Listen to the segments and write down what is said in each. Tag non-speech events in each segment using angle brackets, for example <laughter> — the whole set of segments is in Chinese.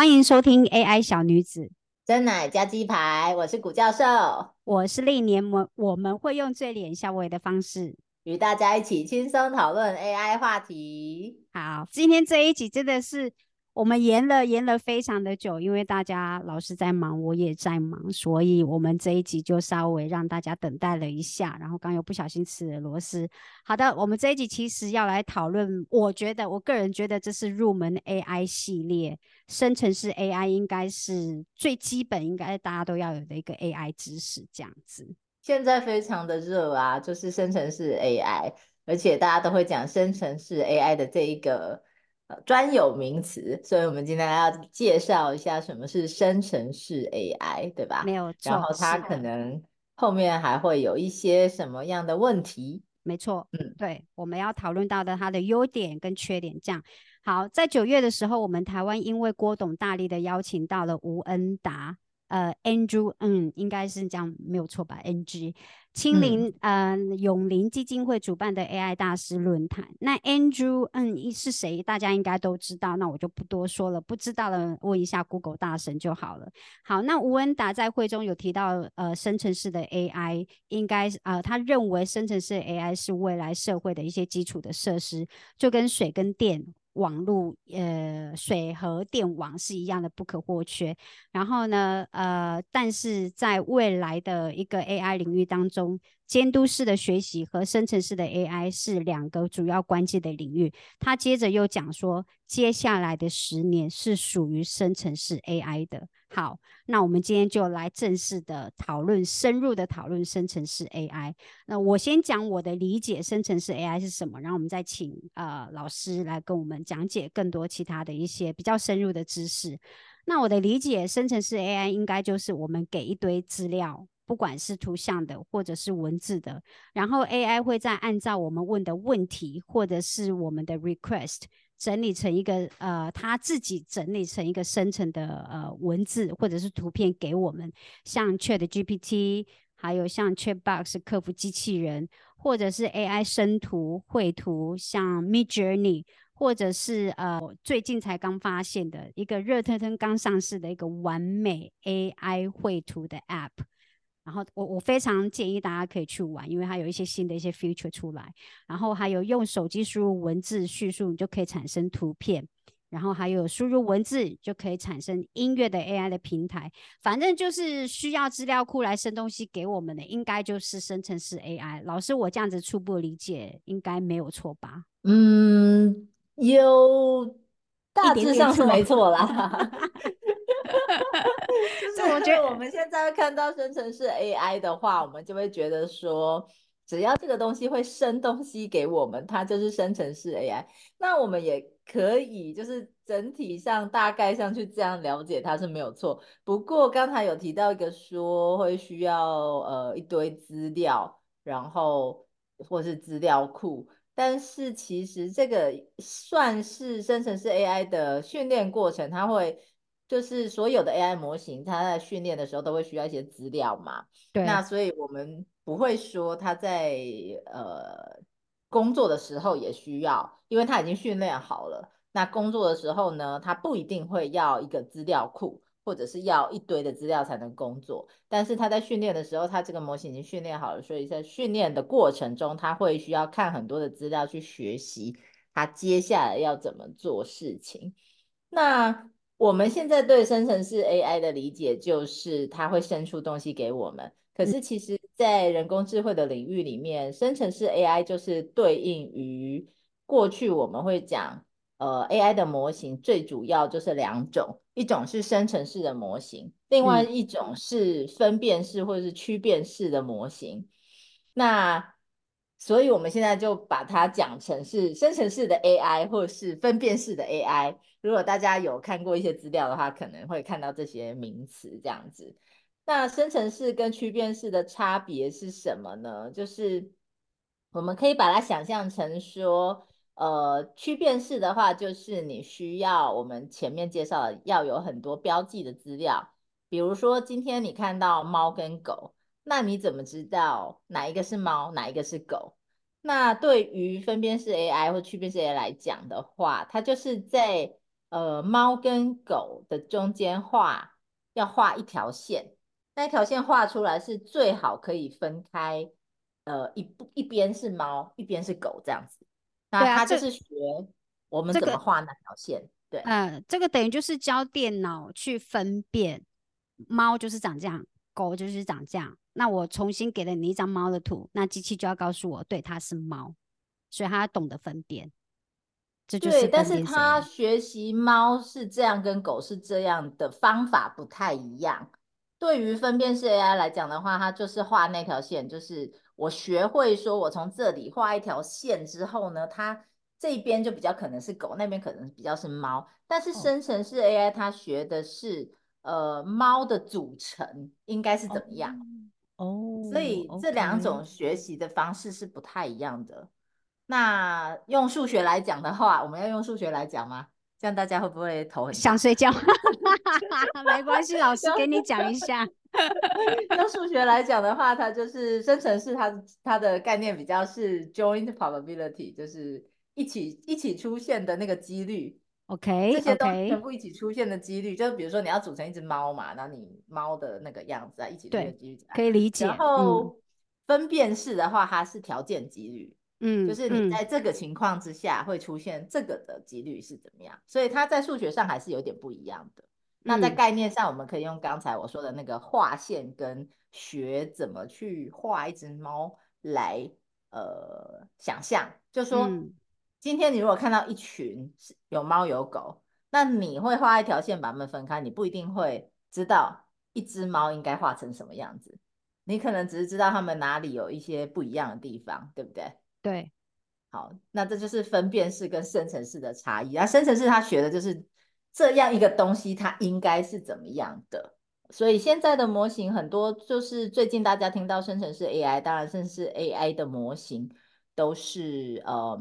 欢迎收听 AI 小女子，真奶加鸡排，我是古教授，我是历年，我我们会用最脸笑微的方式与大家一起轻松讨论 AI 话题。好，今天这一集真的是。我们延了延了非常的久，因为大家老师在忙，我也在忙，所以我们这一集就稍微让大家等待了一下。然后刚又不小心吃了螺丝。好的，我们这一集其实要来讨论，我觉得我个人觉得这是入门 AI 系列，生成式 AI 应该是最基本，应该大家都要有的一个 AI 知识这样子。现在非常的热啊，就是生成式 AI，而且大家都会讲生成式 AI 的这一个。专有名词，所以我们今天要介绍一下什么是生成式 AI，对吧？没有错。然后它可能后面还会有一些什么样的问题？没错，嗯，对，我们要讨论到的它的优点跟缺点。这样好，在九月的时候，我们台湾因为郭董大力的邀请，到了吴恩达。呃，Andrew，嗯，应该是这样，没有错吧？NG，青林，嗯，永林基金会主办的 AI 大师论坛。那 Andrew，嗯，是谁？大家应该都知道，那我就不多说了。不知道的问一下 Google 大神就好了。好，那吴恩达在会中有提到，呃，生成式的 AI 应该，呃，他认为生成式 AI 是未来社会的一些基础的设施，就跟水跟电。网络呃，水和电网是一样的不可或缺。然后呢，呃，但是在未来的一个 AI 领域当中，监督式的学习和生成式的 AI 是两个主要关键的领域。他接着又讲说，接下来的十年是属于生成式 AI 的。好，那我们今天就来正式的讨论，深入的讨论生成式 AI。那我先讲我的理解，生成式 AI 是什么，然后我们再请呃老师来跟我们讲解更多其他的一些比较深入的知识。那我的理解，生成式 AI 应该就是我们给一堆资料，不管是图像的或者是文字的，然后 AI 会再按照我们问的问题或者是我们的 request。整理成一个呃，他自己整理成一个生成的呃文字或者是图片给我们，像 Chat GPT，还有像 Chatbox 客服机器人，或者是 AI 生图绘图，像 Mid Journey，或者是呃最近才刚发现的一个热腾腾刚上市的一个完美 AI 绘图的 App。然后我我非常建议大家可以去玩，因为它有一些新的一些 feature 出来。然后还有用手机输入文字叙述，你就可以产生图片。然后还有输入文字就可以产生音乐的 AI 的平台。反正就是需要资料库来生东西给我们的，应该就是生成式 AI。老师，我这样子初步理解应该没有错吧？嗯，有大致上是没错啦。<laughs> <laughs> <laughs> 就是我觉得我们现在看到生成式 AI 的话，我们就会觉得说，只要这个东西会生东西给我们，它就是生成式 AI。那我们也可以就是整体上大概上去这样了解它是没有错。不过刚才有提到一个说会需要呃一堆资料，然后或是资料库，但是其实这个算是生成式 AI 的训练过程，它会。就是所有的 AI 模型，它在训练的时候都会需要一些资料嘛。对。那所以我们不会说它在呃工作的时候也需要，因为它已经训练好了。那工作的时候呢，它不一定会要一个资料库，或者是要一堆的资料才能工作。但是它在训练的时候，它这个模型已经训练好了，所以在训练的过程中，它会需要看很多的资料去学习它接下来要怎么做事情。那我们现在对生成式 AI 的理解就是，它会生出东西给我们。可是其实，在人工智慧的领域里面，生成式 AI 就是对应于过去我们会讲，呃，AI 的模型最主要就是两种，一种是生成式的模型，另外一种是分辨式或者是区辨式的模型。那所以我们现在就把它讲成是生成式的 AI，或是分辨式的 AI。如果大家有看过一些资料的话，可能会看到这些名词这样子。那生成式跟区辨式的差别是什么呢？就是我们可以把它想象成说，呃，区辨式的话，就是你需要我们前面介绍的要有很多标记的资料，比如说今天你看到猫跟狗。那你怎么知道哪一个是猫，哪一个是狗？那对于分辨式 AI 或区别式 AI 来讲的话，它就是在呃猫跟狗的中间画要画一条线，那一条线画出来是最好可以分开，呃一一边是猫，一边是狗这样子。那他就是学我们怎么画那条线。对，呃，这个等于就是教电脑去分辨猫就是长这样，狗就是长这样。那我重新给了你一张猫的图，那机器就要告诉我，对，它是猫，所以它懂得分辨。这就是但是它学习猫是这样，跟狗是这样的方法不太一样。对于分辨式 AI 来讲的话，它就是画那条线，就是我学会说我从这里画一条线之后呢，它。这边就比较可能是狗，那边可能比较是猫。但是生成式 AI 它学的是呃猫的组成应该是怎么样哦，所以这两种学习的方式是不太一样的。那用数学来讲的话，我们要用数学来讲吗？这样大家会不会头很想睡觉？<laughs> 没关系，老师给你讲一下。<laughs> 用数学来讲的话，它就是生成式，它它的概念比较是 joint probability，就是。一起一起出现的那个几率，OK，这些都全部一起出现的几率，就比如说你要组成一只猫嘛，然后你猫的那个样子啊，一起出现几率，可以理解。然后分辨式的话，它是条件几率，嗯，就是你在这个情况之下会出现这个的几率是怎么样，所以它在数学上还是有点不一样的。那在概念上，我们可以用刚才我说的那个画线跟学怎么去画一只猫来呃想象，就说。今天你如果看到一群是有猫有狗，那你会画一条线把它们分开，你不一定会知道一只猫应该画成什么样子，你可能只是知道它们哪里有一些不一样的地方，对不对？对，好，那这就是分辨式跟生成式的差异。那生成式它学的就是这样一个东西，它应该是怎么样的。所以现在的模型很多，就是最近大家听到生成式 AI，当然生成式 AI 的模型都是呃。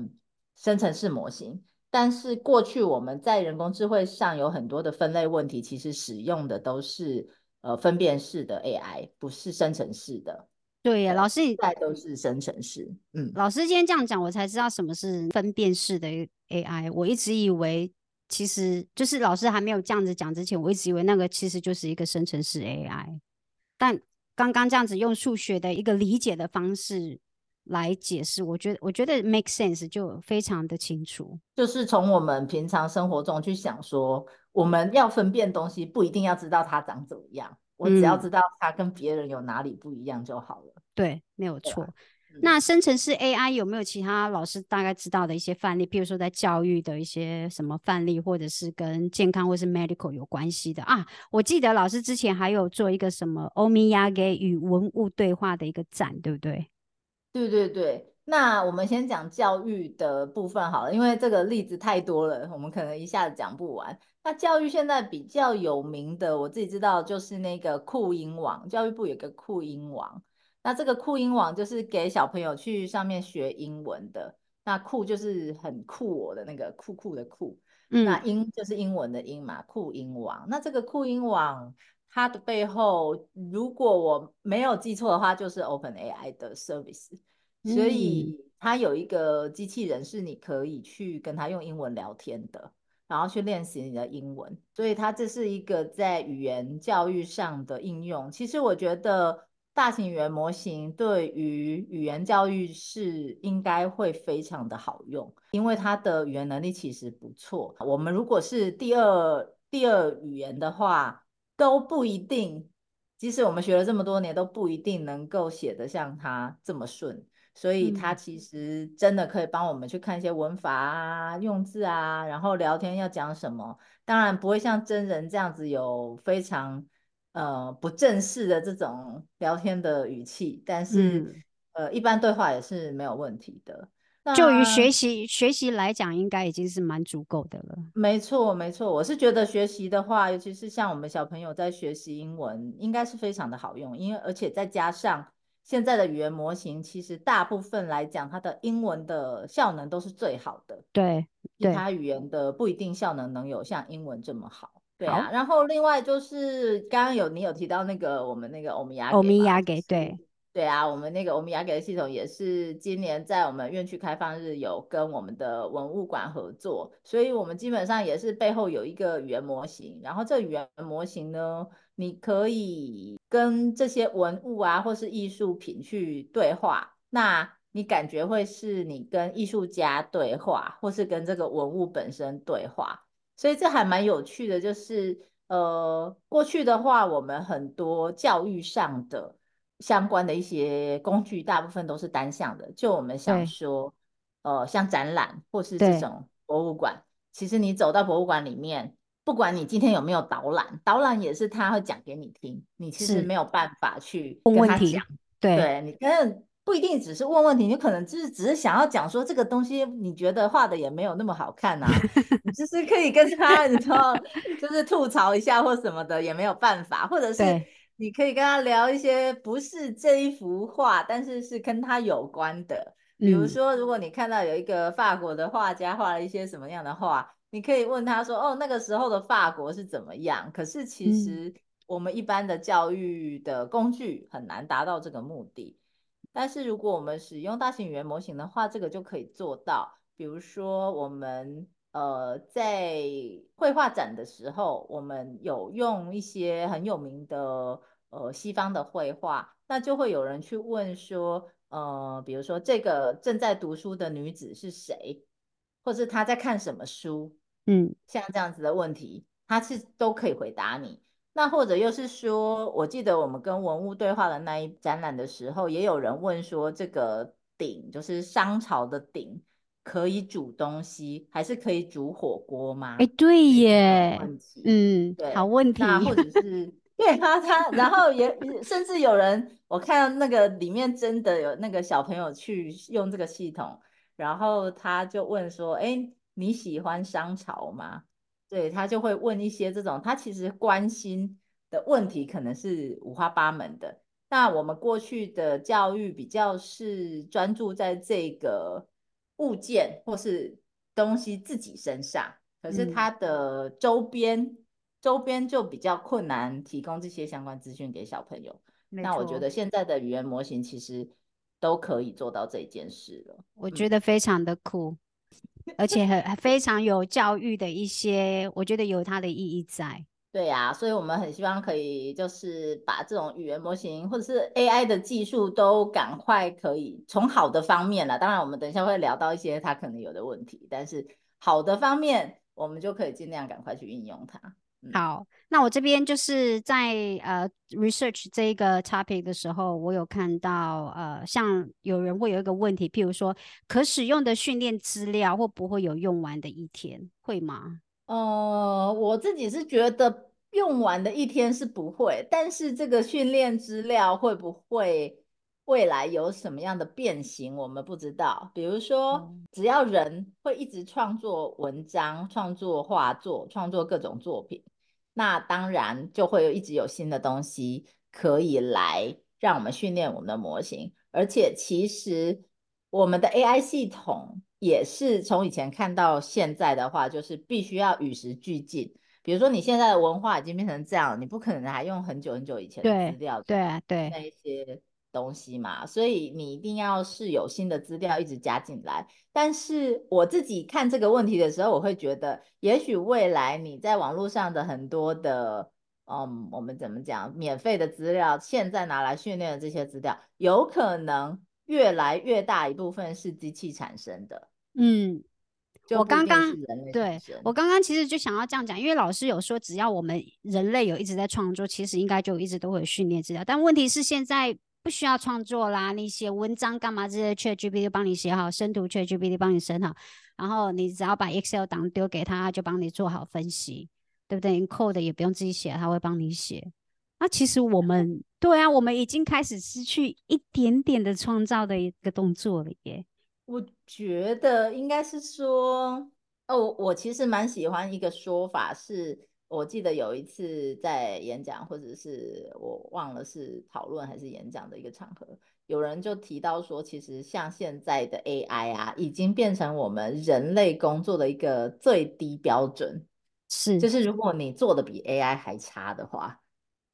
生成式模型，但是过去我们在人工智慧上有很多的分类问题，其实使用的都是呃分辨式的 AI，不是生成式的。对呀，老师，现在都是生成式。嗯，老师今天这样讲，我才知道什么是分辨式的 AI。我一直以为，其实就是老师还没有这样子讲之前，我一直以为那个其实就是一个生成式 AI。但刚刚这样子用数学的一个理解的方式。来解释，我觉得我觉得 make sense 就非常的清楚。就是从我们平常生活中去想说，我们要分辨东西，不一定要知道它长怎么样，我只要知道它跟别人有哪里不一样就好了。对，没有错。那生成式 AI 有没有其他老师大概知道的一些范例？譬如说在教育的一些什么范例，或者是跟健康或是 medical 有关系的啊？我记得老师之前还有做一个什么欧米亚给与文物对话的一个展，对不对？对对对，那我们先讲教育的部分好了，因为这个例子太多了，我们可能一下子讲不完。那教育现在比较有名的，我自己知道就是那个酷音网，教育部有个酷音网。那这个酷音网就是给小朋友去上面学英文的。那酷就是很酷我的那个酷酷的酷，那英就是英文的英嘛，酷音网。那这个酷音网。它的背后，如果我没有记错的话，就是 Open AI 的 service，所以它有一个机器人是你可以去跟它用英文聊天的，然后去练习你的英文。所以它这是一个在语言教育上的应用。其实我觉得大型语言模型对于语言教育是应该会非常的好用，因为它的语言能力其实不错。我们如果是第二第二语言的话，都不一定，即使我们学了这么多年，都不一定能够写得像他这么顺。所以，他其实真的可以帮我们去看一些文法啊、用字啊，然后聊天要讲什么。当然，不会像真人这样子有非常呃不正式的这种聊天的语气，但是呃，一般对话也是没有问题的。就于学习学习来讲，应该已经是蛮足够的了。没错，没错，我是觉得学习的话，尤其是像我们小朋友在学习英文，应该是非常的好用。因为而且再加上现在的语言模型，其实大部分来讲，它的英文的效能都是最好的。对，其他语言的不一定效能能有像英文这么好。对啊。然后另外就是刚刚有你有提到那个我们那个欧米亚欧米亚给对。对啊，我们那个我们雅给的系统也是今年在我们院区开放日有跟我们的文物馆合作，所以我们基本上也是背后有一个语言模型，然后这语言模型呢，你可以跟这些文物啊或是艺术品去对话，那你感觉会是你跟艺术家对话，或是跟这个文物本身对话，所以这还蛮有趣的，就是呃过去的话，我们很多教育上的。相关的一些工具，大部分都是单向的。就我们想说，呃，像展览或是这种博物馆，其实你走到博物馆里面，不管你今天有没有导览，导览也是他会讲给你听，你其实没有办法去跟他讲。对，你跟不一定只是问问题，你可能就是只是想要讲说这个东西，你觉得画的也没有那么好看啊，<laughs> 你就是可以跟他，你知道，就是吐槽一下或什么的，也没有办法，或者是。你可以跟他聊一些不是这一幅画，但是是跟他有关的。比如说，如果你看到有一个法国的画家画了一些什么样的画，你可以问他说：“哦，那个时候的法国是怎么样？”可是其实我们一般的教育的工具很难达到这个目的。但是如果我们使用大型语言模型的话，这个就可以做到。比如说，我们。呃，在绘画展的时候，我们有用一些很有名的呃西方的绘画，那就会有人去问说，呃，比如说这个正在读书的女子是谁，或是她在看什么书，嗯，像这样子的问题，她是都可以回答你。那或者又是说，我记得我们跟文物对话的那一展览的时候，也有人问说，这个鼎就是商朝的鼎。可以煮东西，还是可以煮火锅吗？哎，对耶，嗯，对，好问题。那或者是 <laughs> 对他他，然后也甚至有人，我看到那个里面真的有那个小朋友去用这个系统，然后他就问说：“哎，你喜欢商朝吗？”对他就会问一些这种他其实关心的问题，可能是五花八门的。那我们过去的教育比较是专注在这个。物件或是东西自己身上，可是它的周边周边就比较困难提供这些相关资讯给小朋友。那我觉得现在的语言模型其实都可以做到这件事了。我觉得非常的酷，而且很非常有教育的一些，我觉得有它的意义在。对呀，所以我们很希望可以就是把这种语言模型或者是 AI 的技术都赶快可以从好的方面了。当然，我们等一下会聊到一些它可能有的问题，但是好的方面，我们就可以尽量赶快去运用它。好，那我这边就是在呃 research 这一个 topic 的时候，我有看到呃，像有人会有一个问题，譬如说可使用的训练资料会不会有用完的一天？会吗？呃，我自己是觉得用完的一天是不会，但是这个训练资料会不会未来有什么样的变形，我们不知道。比如说，只要人会一直创作文章、创作画作、创作各种作品，那当然就会有一直有新的东西可以来让我们训练我们的模型，而且其实我们的 AI 系统。也是从以前看到现在的话，就是必须要与时俱进。比如说，你现在的文化已经变成这样，你不可能还用很久很久以前的资料，对啊，对那一些东西嘛。所以你一定要是有新的资料一直加进来。但是我自己看这个问题的时候，我会觉得，也许未来你在网络上的很多的，嗯，我们怎么讲，免费的资料，现在拿来训练的这些资料，有可能。越来越大一部分是机器产生的，嗯，我刚刚对我刚刚其实就想要这样讲，因为老师有说，只要我们人类有一直在创作，其实应该就一直都会有训练资料。但问题是现在不需要创作啦，你写文章干嘛？这些 ChatGPT 帮你写好，生图 ChatGPT 帮你生好，然后你只要把 Excel 档丢给他，就帮你做好分析，对不对？Code 也不用自己写，他会帮你写。那其实我们对啊，我们已经开始失去一点点的创造的一个动作了耶。我觉得应该是说，哦，我其实蛮喜欢一个说法，是我记得有一次在演讲，或者是我忘了是讨论还是演讲的一个场合，有人就提到说，其实像现在的 AI 啊，已经变成我们人类工作的一个最低标准，是，就是如果你做的比 AI 还差的话。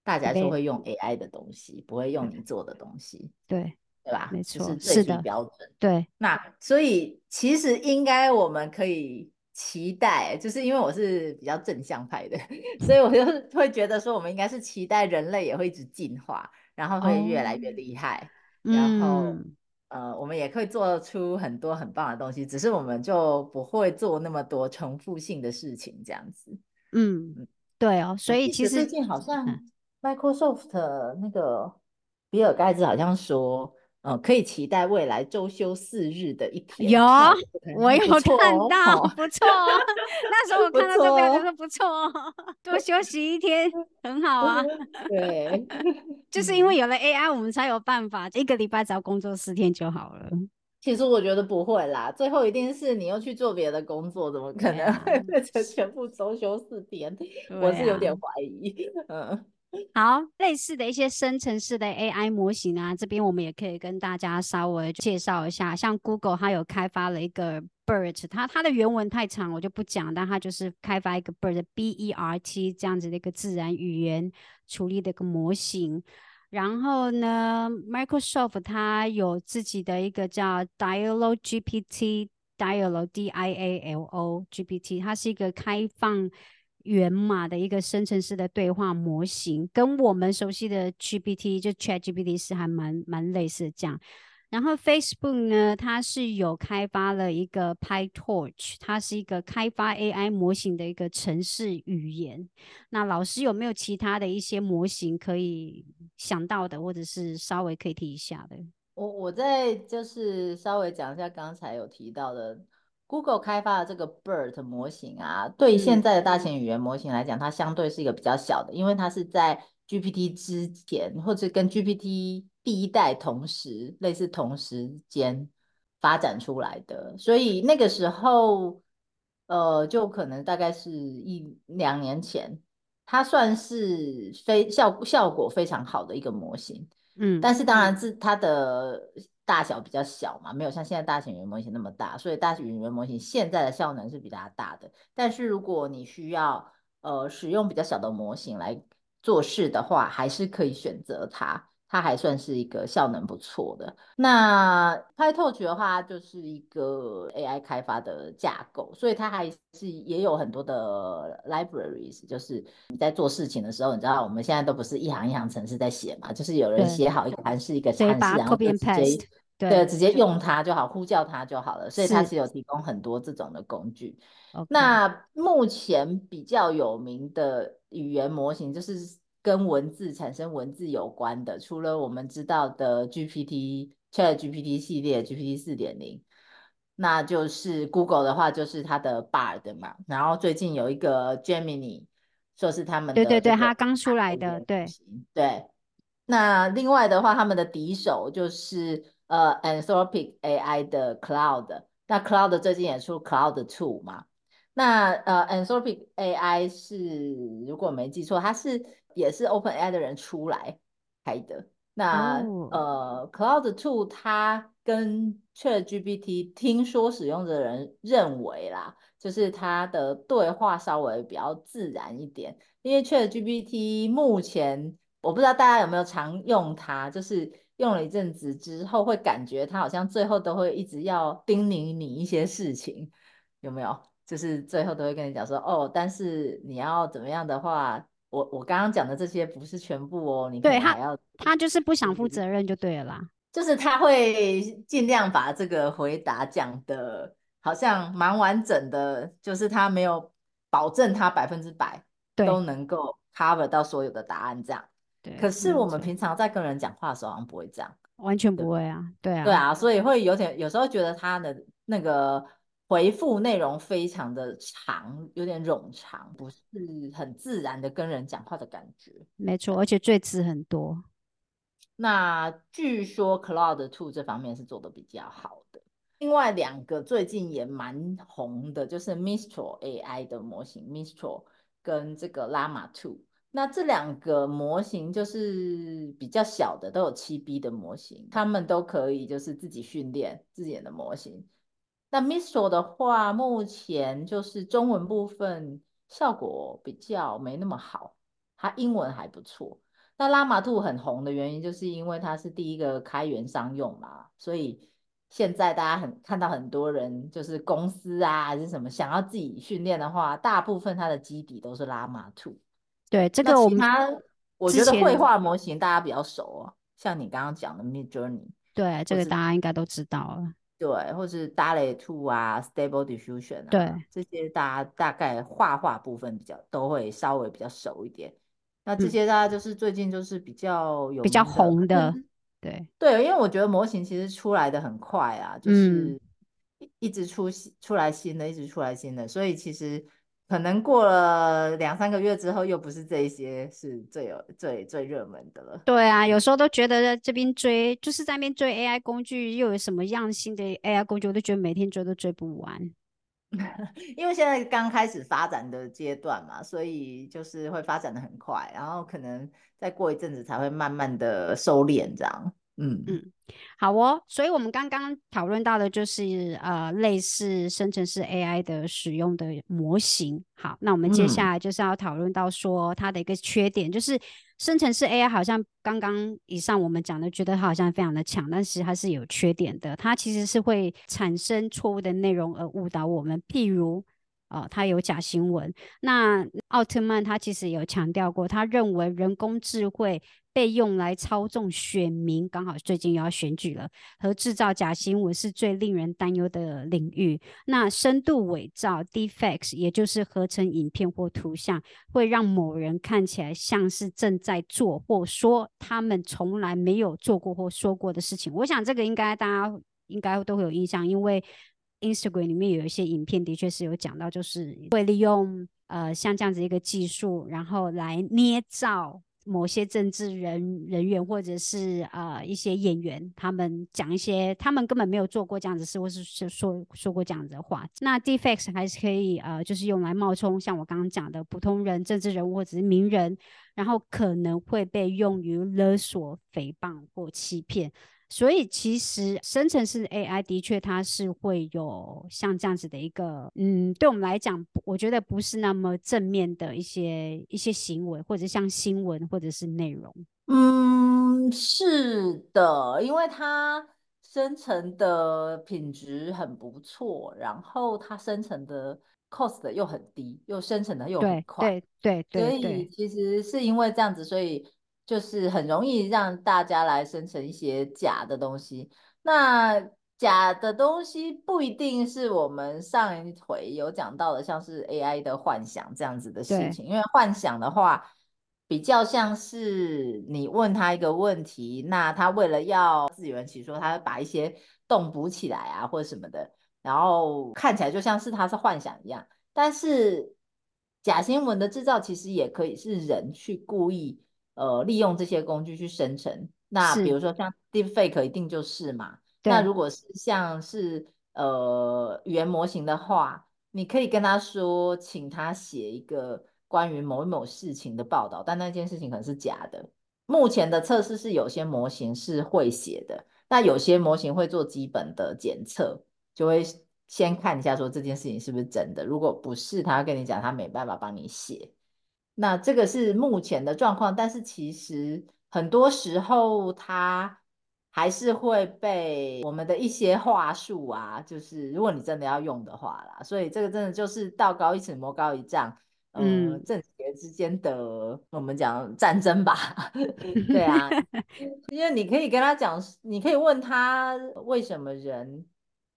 大家就会用 AI 的东西，不会用你做的东西，对，对吧？没错就是最低是的标准。对，那所以其实应该我们可以期待，就是因为我是比较正向派的，<laughs> 所以我就 <laughs> 会觉得说，我们应该是期待人类也会一直进化，然后会越来越哦厉害，然后嗯。呃，我们也可以做出很多很棒的东西，只是我们就不会做那么多重复性的事情，这样子。嗯，对哦，所以其实最近好像嗯 Microsoft 那个比尔盖茨好像说，呃，可以期待未来周休四日的一天。有那我有看到，哦不错哦。那时候我 <laughs> 不看到这个，错就说不错哦，多休息一天很好啊。<laughs> 对，就是因为 <laughs> 有了 AI，我们才有办法，一个礼拜只要工作四天就好了。其实我觉得不会啦，最后一定是你又去做别的工作，怎么可能变成全部周休四天？我是有点怀疑。嗯，好，类似的一些生成式的 AI 模型啊，这边我们也可以跟大家稍微介绍一下。像 Google 它有开发了一个 BERT，它它的原文太长，我就不讲，但它就是开发一个 BERT B E R T 这样子的一个自然语言处理的一个模型。然后呢，Microsoft 它有自己的一个叫 Dialog GPT。Dialog D I A L O GPT，它是一个开放源码的一个生成式的对话模型，跟我们熟悉的 GPT 就 Chat GPT 是还蛮蛮类似的这样。然后 Facebook 呢，它是有开发了一个 PyTorch，它是一个开发 AI 模型的一个程式语言。那老师有没有其他的一些模型可以想到的，或者是稍微可以提一下的？我我再就是稍微讲一下刚才有提到的 Google 开发的这个 BERT 模型啊，对现嗯在的大型语言模型来讲，它相对是一个比较小的，因为它是在 GPT 之前或者跟 GPT 第一代同时类似同时间发展出来的，所以那个时候呃就可能大概是一两年前，它算是非效效果非常好的一个模型。嗯，但是当然是它的大小比较小嘛，没有像现在大型语言模型那么大，所以大型语言模型现在的效能是比它大的。但是如果你需要呃使用比较小的模型来做事的话，还是可以选择它，它还算是一个效能不错的。那 PyTorch 的话，就是一个 AI 开发的架构，所以它还是也有很多的 libraries，就是你在做事情的时候，你知道我们现在都不是一行一行程式在写嘛，就是有人对写好一个函式一个函式，然后直接对对直接用它就好，呼叫它就好了。所以它是是有提供很多这种的工具。那目前比较有名的语言模型，就是跟文字产生文字有关的，除了我们知道的 GPT、Chat GPT 系列 GPT 四点零，那就是 Google 的话，就是它的 Bard 嘛，然后最近有一个 Gemini，说是他们的对对对，这个它刚出来的，对，对。那另外的话，他们的敌手就是呃 Anthropic AI 的 Cloud，那 Cloud 最近也出 Cloud Two 嘛。那呃，Anthropic AI 是如果没记错，它是也是 OpenAI 的人出来开的。那、哦呃，Cloud Two 它跟 ChatGPT 听说使用的人认为啦，就是它的对话稍微比较自然一点，因为 ChatGPT 目前我不知道大家有没有常用它，就是用了一阵子之后，会感觉它好像最后都会一直要叮咛你一些事情，有没有？就是最后都会跟你讲说，哦，但是你要怎么样的话，我我刚刚讲的这些不是全部哦，你可对他能还要，他就是不想负责任就对了啦。就是他会尽量把这个回答讲的，好像蛮完整的，就是他没有保证他百分之百都能够 cover 到所有的答案这样。对，可是我们平常在跟人讲话的时候，好像不会这样。完全不会啊，对啊，对啊，所以会有点，有时候觉得他的那个回复内容非常的长，有点冗长，不是很自然的跟人讲话的感觉。没错，而且最字很多。那据说 Cloud Two 这方面是做的比较好的。另外两个最近也蛮红的，就是 Mistral AI 的模型 Mistral 跟这个 Llama Two。那这两个模型就是比较小的，都有七 B 的模型，他们都可以就是自己训练自己的模型。那 Mistral 的话，目前就是中文部分效果比较没那么好，它英文还不错。那拉玛兔很红的原因，就是因为它是第一个开源商用嘛，所以现在大家很看到很多人就是公司啊还是什么想要自己训练的话，大部分它的基底都是拉玛兔。对，这个我们我觉得绘画模型大家比较熟哦，像你刚刚讲的 Mid Journey，对，这个大家应该都知道了。对，或是 d a l e Two 啊，Stable Diffusion 啊，对，这些大家大概画画部分比较都会稍微比较熟一点。那这些大家就是最近就是比较有比较红的，对 <laughs> 对，因为我觉得模型其实出来的很快啊，就是一直出出来新的，一直出来新的，所以其实。可能过了两三个月之后，又不是这一些是最有最最热门的了。对啊，有时候都觉得在这边追，就是在那边追 AI 工具，又有什么样新的 AI 工具，我都觉得每天追都追不完。<laughs> 因为现在刚开始发展的阶段嘛，所以就是会发展的很快，然后可能再过一阵子才会慢慢的收敛这样。嗯嗯，好哦，所以我们刚刚讨论到的就是呃类似生成式 AI 的使用的模型。好，那我们接下来就是要讨论到说它的一个缺点，就是生成式 AI 好像刚刚以上我们讲的，觉得它好像非常的强，但是它是有缺点的，它其实是会产生错误的内容而误导我们，譬如。哦，他有假新闻。那奥特曼他其实有强调过，他认为人工智慧被用来操纵选民，刚好最近又要选举了，和制造假新闻是最令人担忧的领域。那深度伪造 （defects） 也就是合成影片或图像，会让某人看起来像是正在做或说他们从来没有做过或说过的事情。我想这个应该大家应该都会有印象，因为。Instagram 里面有一些影片，的确是有讲到，就是会利用呃像这样子一个技术，然后来捏造某些政治人人员或者是啊一些演员，他们讲一些他们根本没有做过这样子事，或是说说过这样子的话。那 Defects 还是可以呃，就是用来冒充像我刚刚讲的普通人、政治人物或者是名人，然后可能会被用于勒索、诽谤或欺骗。所以其实生成式 AI 的确它是会有像这样子的一个，嗯，对我们来讲，我觉得不是那么正面的一些一些行为，或者像新闻或者是内容。嗯，是的，因为它生成的品质很不错，然后它生成的 cost 又很低，又生成的又很快，对对对，所以其实是因为这样子，所以。就是很容易让大家来生成一些假的东西。那假的东西不一定是我们上一回有讲到的，像是 AI 的幻想这样子的事情。因为幻想的话，比较像是你问他一个问题，那他为了要自圆其说，他会把一些洞补起来啊，或者什么的，然后看起来就像是他是幻想一样。但是假新闻的制造其实也可以是人去故意。呃，利用这些工具去生成，那比如说像 Deepfake 一定就是嘛。那如果是像是呃语言模型的话，你可以跟他说，请他写一个关于某某事情的报道，但那件事情可能是假的。目前的测试是有些模型是会写的，那有些模型会做基本的检测，就会先看一下说这件事情是不是真的。如果不是，他跟你讲他没办法帮你写。那这个是目前的状况，但是其实很多时候它还是会被我们的一些话术啊，就是如果你真的要用的话啦，所以这个真的就是道高一尺魔高一丈，嗯，正邪之间的我们讲战争吧，<laughs> 对啊，因为你可以跟他讲，你可以问他为什么人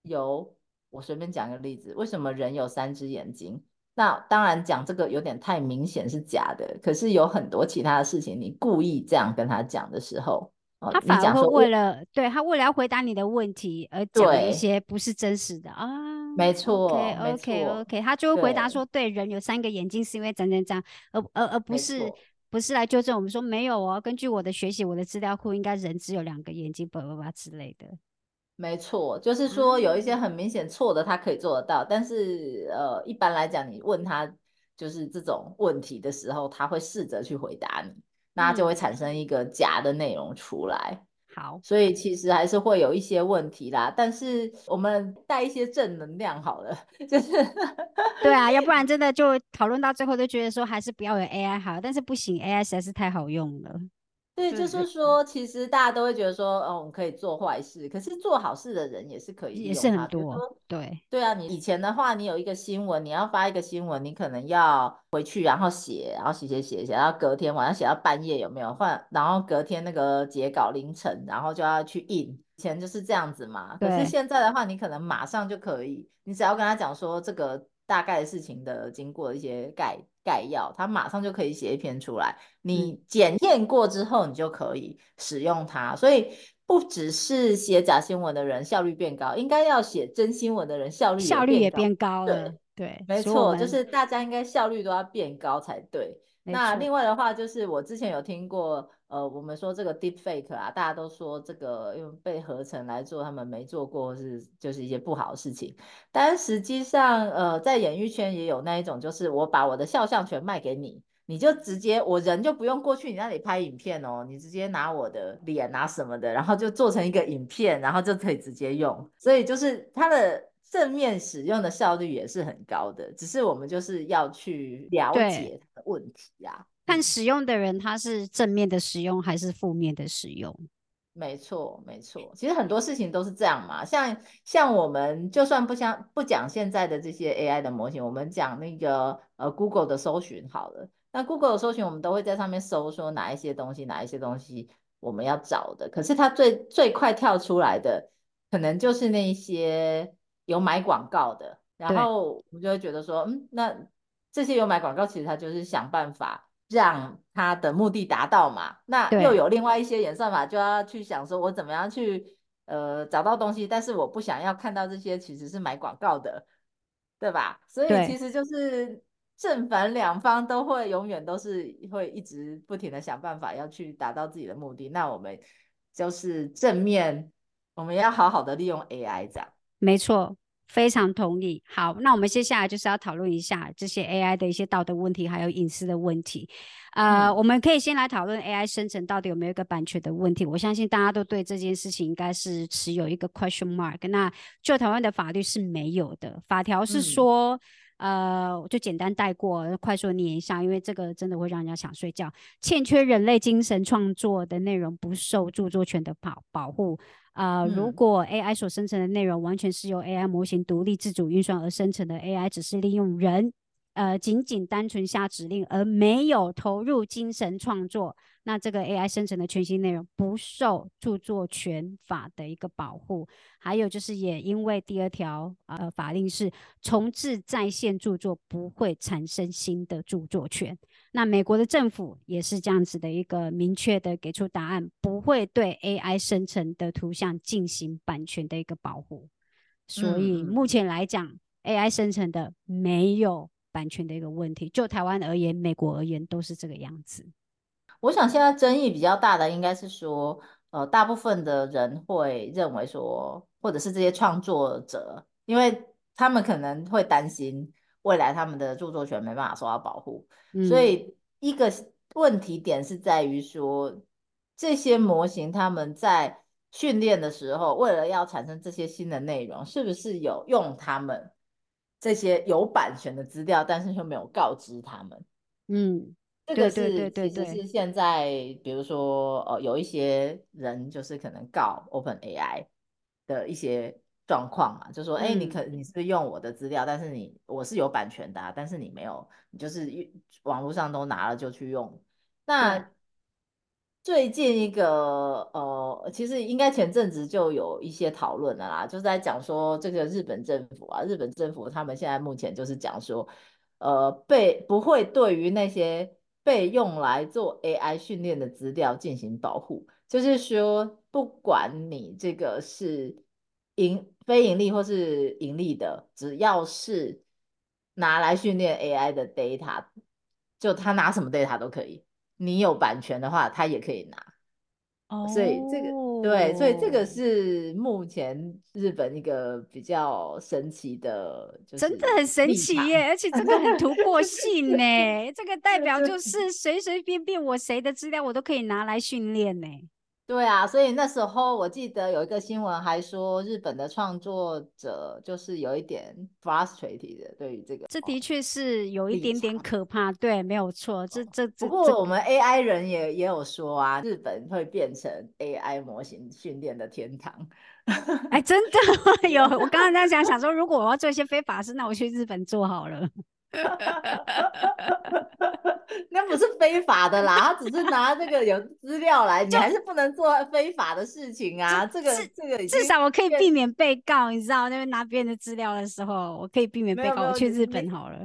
有，我随便讲个例子，为什么人有三只眼睛？那当然讲这个有点太明显是假的，可是有很多其他的事情，你故意这样跟他讲的时候，他反而会为了对他为了要回答你的问题而讲一些不是真实的啊。没错，OK OK OK，他就会回答说，对，人有三个眼睛是因为怎怎怎，而而而不是不是来纠正我们说没有哦，根据我的学习，我的资料库应该人只有两个眼睛，叭叭叭之类的。没错，就是说有一些很明显错的，他可以做得到，但是呃，一般来讲，你问他就是这种问题的时候，他会试着去回答你，那就会产生一个假的内容出来。好，所以其实还是会有一些问题啦，但是我们带一些正能量好了，<laughs> 就是对啊，要不然真的就讨论到最后都觉得说还是不要有 AI 好，但是不行，AI 实在是太好用了。对，就是说，其实大家都会觉得说，哦，我们可以做坏事，可是做好事的人也是可以也是很多。对，对啊，你以前的话，你有一个新闻，你要发一个新闻，你可能要回去，然后写，然后写写写写，然后隔天晚上写到半夜，有没有换？然后隔天那个截稿凌晨，然后就要去印。以前就是这样子嘛。可是现在的话，你可能马上就可以，你只要跟他讲说这个大概的事情的经过一些概。概要，他马上就可以写一篇出来。你检验过之后，你就可以使用它。所以不只是写假新闻的人效率变高，应该要写真新闻的人效率效率也变高了。对，没错，就是大家应该效率都要变高才对。那另外的话，就是我之前有听过，呃，我们说这个 deep fake 啊，大家都说这个用被合成来做，他们没做过是就是一些不好的事情。但实际上，呃，在演艺圈也有那一种，就是我把我的肖像权卖给你，你就直接我人就不用过去你那里拍影片哦，你直接拿我的脸啊什么的，然后就做成一个影片，然后就可以直接用。所以就是它的。正面使用的效率也是很高的，只是我们就是要去了解它的问题呀。看使用的人他是正面的使用还是负面的使用？没错，没错。其实很多事情都是这样嘛。像像我们就算不相不讲现在的这些 AI 的模型，我们讲那个呃 Google 的搜寻好了。那 Google 的搜寻，我们都会在上面搜说哪一些东西，哪一些东西我们要找的。可是它最最快跳出来的，可能就是那些。有买广告的，然后我们就会觉得说，嗯，那这些有买广告，其实它就是想办法让他的目的达到嘛。那又有另外一些演算法，就要去想说，我怎么样去呃找到东西，但是我不想要看到这些其实是买广告的，对吧？所以其实就是正反两方都会永远都是会一直不停的想办法要去达到自己的目的。那我们就是正面，我们要好好的利用 AI 这样。没错，非常同意。好，那我们接下来就是要讨论一下这些 AI 的一些道德问题，还有隐私的问题。呃，我们可以先来讨论 AI 生成到底有没有一个版权的问题。我相信大家都对这件事情应该是持有一个 question mark。那就台湾的法律是没有的，法条是说。呃，我就简单带过，快速念一下，因为这个真的会让人家想睡觉。欠缺人类精神创作的内容不受著作权的保保护。呃，如果 AI 所生成的内容完全是由 AI 模型独立自主运算而生成的，AI 只是利用人。呃，仅仅单纯下指令而没有投入精神创作，那这个 AI 生成的全新内容不受著作权法的一个保护。还有就是，也因为第二条呃法令是重置在线著作不会产生新的著作权。那美国的政府也是这样子的一个明确的给出答案，不会对 AI 生成的图像进行版权的一个保护。所以目前来讲，AI 生成的没有。版权的一个问题，就台湾而言，美国而言都是这个样子。我想现在争议比较大的，应该是说，呃，大部分的人会认为说，或者是这些创作者，因为他们可能会担心未来他们的著作权没办法受到保护，所以一个问题点是在于说，这些模型他们在训练的时候，为了要产生这些新的内容，是不是有用他们？这些有版权的资料，但是却没有告知他们。嗯，这个是其实是现在，比如说，呃，有一些人就是可能告 Open AI 的一些状况嘛，就说，哎，你可你是用我的资料，但是你我是有版权的，但是你没有，你就是网络上都拿了就去用。那最近一个呃，其实应该前阵子就有一些讨论的啦，就是在讲说这个日本政府啊，日本政府他们现在目前就是讲说，呃，被不会对于那些被用来做 AI 训练的资料进行保护，就是说不管你这个是盈非盈利或是盈利的，只要是拿来训练 AI 的 data，就他拿什么 data 都可以。你有版权的话，他也可以拿，所以这个对，所以这个是目前日本一个比较神奇的，真的很神奇耶！而且这个很突破性 <laughs> 呢，这个代表 <laughs> 就是随随便便我谁的资料我都可以拿来训练呢。对啊，所以那时候我记得有一个新闻还说，日本的创作者就是有一点 frustrated 的对于这个。这的确是有一点点可怕，对，没有错。这这不过我们 AI 人也也有说啊，日本会变成 AI 模型训练的天堂。哎，真的 <laughs> 有，我刚刚在想想 <laughs> 说，如果我要做一些非法事，那我去日本做好了。<laughs> 那不是非法的啦，他只是拿这个有资料来，你还是不能做非法的事情啊。这个这个至少我可以避免被告，你知道那边拿别人的资料的时候，我可以避免被告。我去日本好了。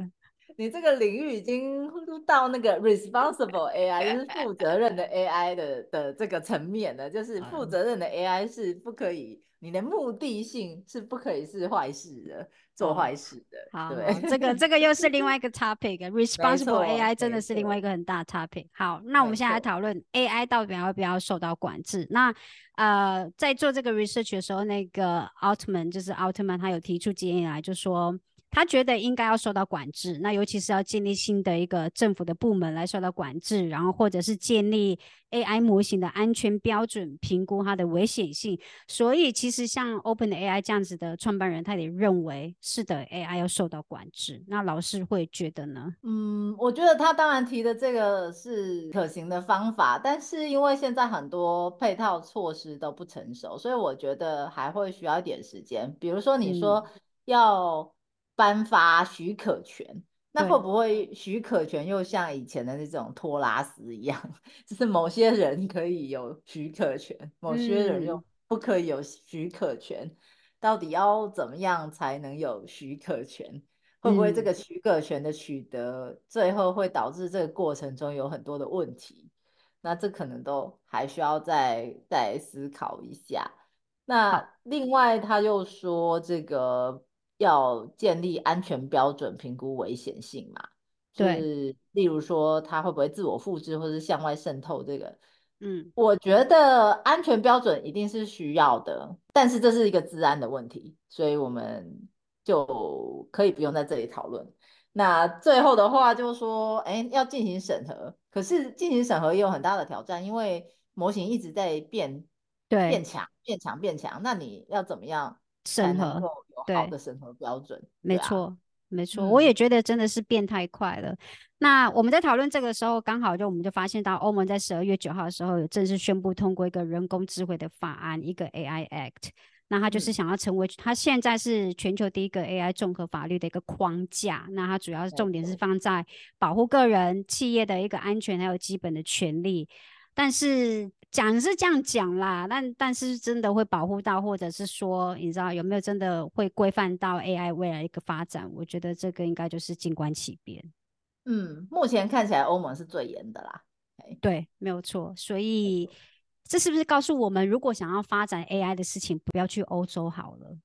你这个领域已经到那个 responsible AI，就是负责任的 AI 的的这个层面了，就是负责任的 AI 是不可以。你的目的性是不可以是坏事的，做坏事的。好，这个这个又是另外一个 topic。<laughs> Responsible AI 真的是另外一个很大 topic。好，那我们现在来讨论 AI 到底要不要受到管制。那呃，在做这个 research 的时候，那个奥特曼就是奥特曼，他有提出建议来，就说。他觉得应该要受到管制，那尤其是要建立新的一个政府的部门来受到管制，然后或者是建立 AI 模型的安全标准，评估它的危险性。所以其实像 Open AI 这样子的创办人，他也认为是的，AI 要受到管制。那老师会觉得呢？嗯，我觉得他当然提的这个是可行的方法，但是因为现在很多配套措施都不成熟，所以我觉得还会需要一点时间。比如说你说要。颁发许可权，那会不会许可权又像以前的那种托拉斯一样，就是某些人可以有许可权，某些人又不可以有许可权？到底要怎么样才能有许可权？会不会这个许可权的取得，最后会导致这个过程中有很多的问题？那这可能都还需要再再思考一下。那另外他又说这个。要建立安全标准，评估危险性嘛？对，例如说它会不会自我复制，或是向外渗透？这个，嗯，我觉得安全标准一定是需要的，但是这是一个治安的问题，所以我们就可以不用在这里讨论。那最后的话就是说，哎，要进行审核，可是进行审核也有很大的挑战，因为模型一直在变，对，变强，变强，变强。那你要怎么样审核？好的审核标准，没错，没错，我也觉得真的是变太快了。那我们在讨论这个时候，刚好就我们就发现到欧盟在十二月九号的时候有正式宣布通过一个人工智慧的法案，一个 AI Act。那他就是想要成为，他现在是全球第一个 AI 综合法律的一个框架。那它主要重点是放在保护个人、企业的一个安全，还有基本的权利。但是讲是这样讲啦，但但是真的会保护到，或者是说，你知道有没有真的会规范到 AI 未来一个发展？我觉得这个应该就是静观其变。嗯，目前看起来欧盟是最严的啦。对，没有错。所以这是不是告诉我们，如果想要发展 AI 的事情，不要去欧洲好了？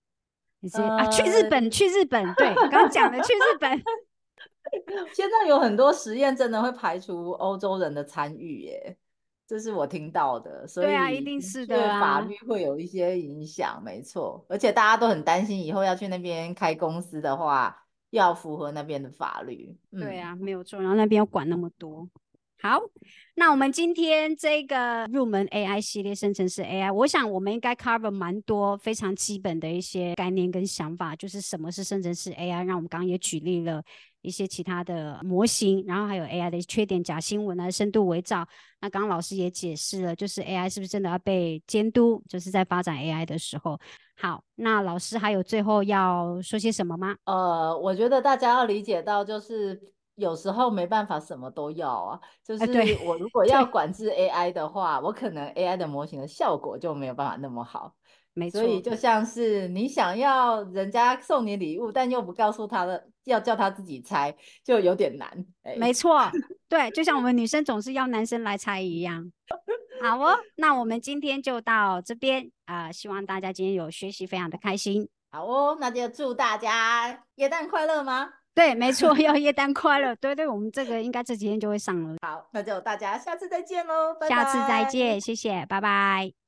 你是啊，去日本，去日本。对，刚刚讲的去日本。<laughs> 现在有很多实验真的会排除欧洲人的参与耶。这是我听到的，所以对啊，一定是的法律会有一些影响，没错。而且大家都很担心，以后要去那边开公司的话，要符合那边的法律。对啊，没有错。然后那边要管那么多。好，那我们今天这个入门 AI 系列生成式 AI，我想我们应该 cover 蛮多非常基本的一些概念跟想法，就是什么是生成式 AI。让我们刚刚也举例了一些其他的模型，然后还有 AI 的缺点，假新闻啊，深度伪造。那刚刚老师也解释了，就是 AI 是不是真的要被监督，就是在发展 AI 的时候。好，那老师还有最后要说些什么吗？呃，我觉得大家要理解到，就是。有时候没办法什么都要啊，就是我如 <laughs> 果要管制 AI 的话，我可能 AI 的模型的效果就没有办法那么好。没错，所以就像是你想要人家送你礼物，但又不告诉他的，要叫他自己猜，就有点难。没错，对，就像我们女生总是要男生来猜一样。好哦，那我们今天就到这边啊，希望大家今天有学习，非常的开心。好哦，那就祝大家元旦快乐吗？对，没错，<laughs> 要耶诞快乐。对对，我们这个应该这几天就会上了。好，那就大家下次再见喽，下次再见，谢谢，拜拜。